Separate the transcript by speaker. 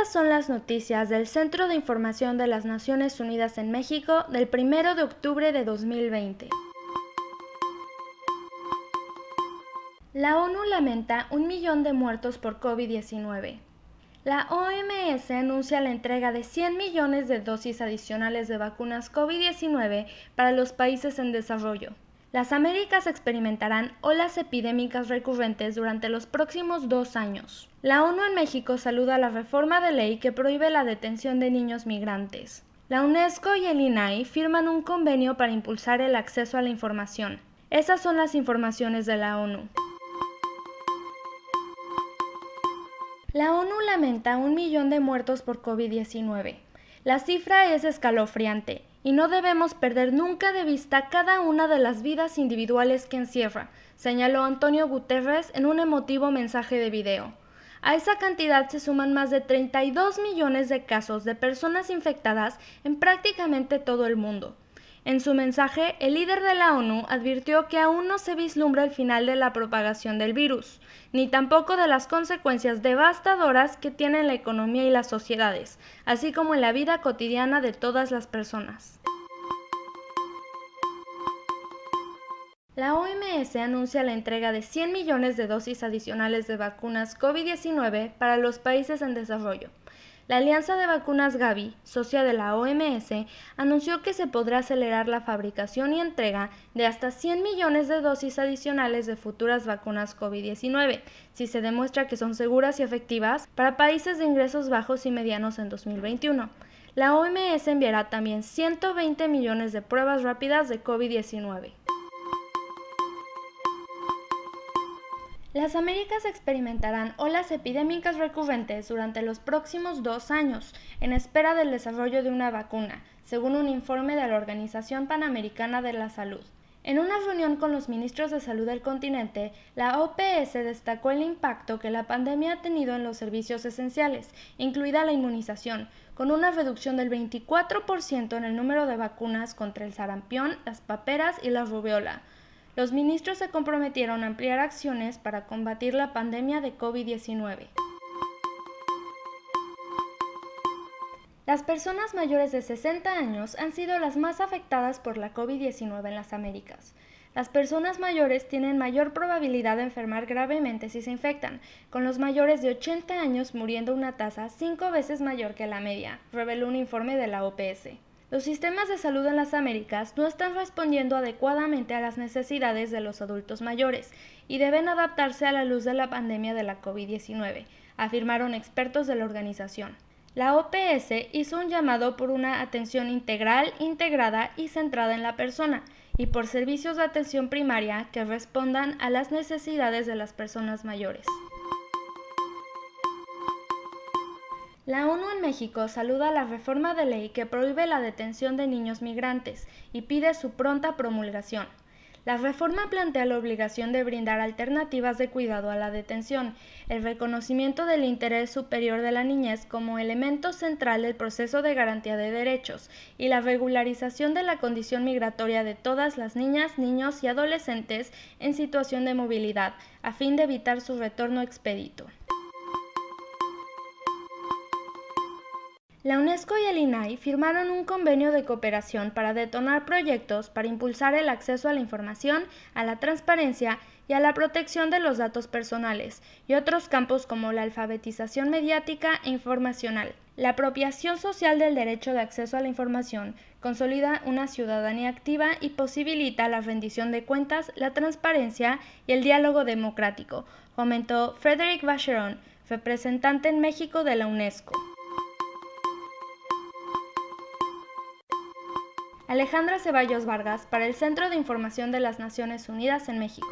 Speaker 1: Estas son las noticias del Centro de Información de las Naciones Unidas en México del 1 de octubre de 2020. La ONU lamenta un millón de muertos por COVID-19. La OMS anuncia la entrega de 100 millones de dosis adicionales de vacunas COVID-19 para los países en desarrollo. Las Américas experimentarán olas epidémicas recurrentes durante los próximos dos años. La ONU en México saluda la reforma de ley que prohíbe la detención de niños migrantes. La UNESCO y el INAI firman un convenio para impulsar el acceso a la información. Esas son las informaciones de la ONU. La ONU lamenta un millón de muertos por COVID-19. La cifra es escalofriante y no debemos perder nunca de vista cada una de las vidas individuales que encierra, señaló Antonio Guterres en un emotivo mensaje de video. A esa cantidad se suman más de 32 millones de casos de personas infectadas en prácticamente todo el mundo. En su mensaje, el líder de la ONU advirtió que aún no se vislumbra el final de la propagación del virus, ni tampoco de las consecuencias devastadoras que tiene en la economía y las sociedades, así como en la vida cotidiana de todas las personas. La OMS anuncia la entrega de 100 millones de dosis adicionales de vacunas COVID-19 para los países en desarrollo. La Alianza de Vacunas Gavi, socia de la OMS, anunció que se podrá acelerar la fabricación y entrega de hasta 100 millones de dosis adicionales de futuras vacunas COVID-19, si se demuestra que son seguras y efectivas para países de ingresos bajos y medianos en 2021. La OMS enviará también 120 millones de pruebas rápidas de COVID-19. Las Américas experimentarán olas epidémicas recurrentes durante los próximos dos años, en espera del desarrollo de una vacuna, según un informe de la Organización Panamericana de la Salud. En una reunión con los ministros de salud del continente, la OPS destacó el impacto que la pandemia ha tenido en los servicios esenciales, incluida la inmunización, con una reducción del 24% en el número de vacunas contra el sarampión, las paperas y la rubiola, los ministros se comprometieron a ampliar acciones para combatir la pandemia de COVID-19. Las personas mayores de 60 años han sido las más afectadas por la COVID-19 en las Américas. Las personas mayores tienen mayor probabilidad de enfermar gravemente si se infectan, con los mayores de 80 años muriendo una tasa cinco veces mayor que la media, reveló un informe de la OPS. Los sistemas de salud en las Américas no están respondiendo adecuadamente a las necesidades de los adultos mayores y deben adaptarse a la luz de la pandemia de la COVID-19, afirmaron expertos de la organización. La OPS hizo un llamado por una atención integral, integrada y centrada en la persona, y por servicios de atención primaria que respondan a las necesidades de las personas mayores. La ONU en México saluda la reforma de ley que prohíbe la detención de niños migrantes y pide su pronta promulgación. La reforma plantea la obligación de brindar alternativas de cuidado a la detención, el reconocimiento del interés superior de la niñez como elemento central del proceso de garantía de derechos y la regularización de la condición migratoria de todas las niñas, niños y adolescentes en situación de movilidad, a fin de evitar su retorno expedito. La UNESCO y el INAI firmaron un convenio de cooperación para detonar proyectos para impulsar el acceso a la información, a la transparencia y a la protección de los datos personales, y otros campos como la alfabetización mediática e informacional. La apropiación social del derecho de acceso a la información consolida una ciudadanía activa y posibilita la rendición de cuentas, la transparencia y el diálogo democrático, comentó Frederick Vacheron, representante en México de la UNESCO. Alejandra Ceballos Vargas para el Centro de Información de las Naciones Unidas en México.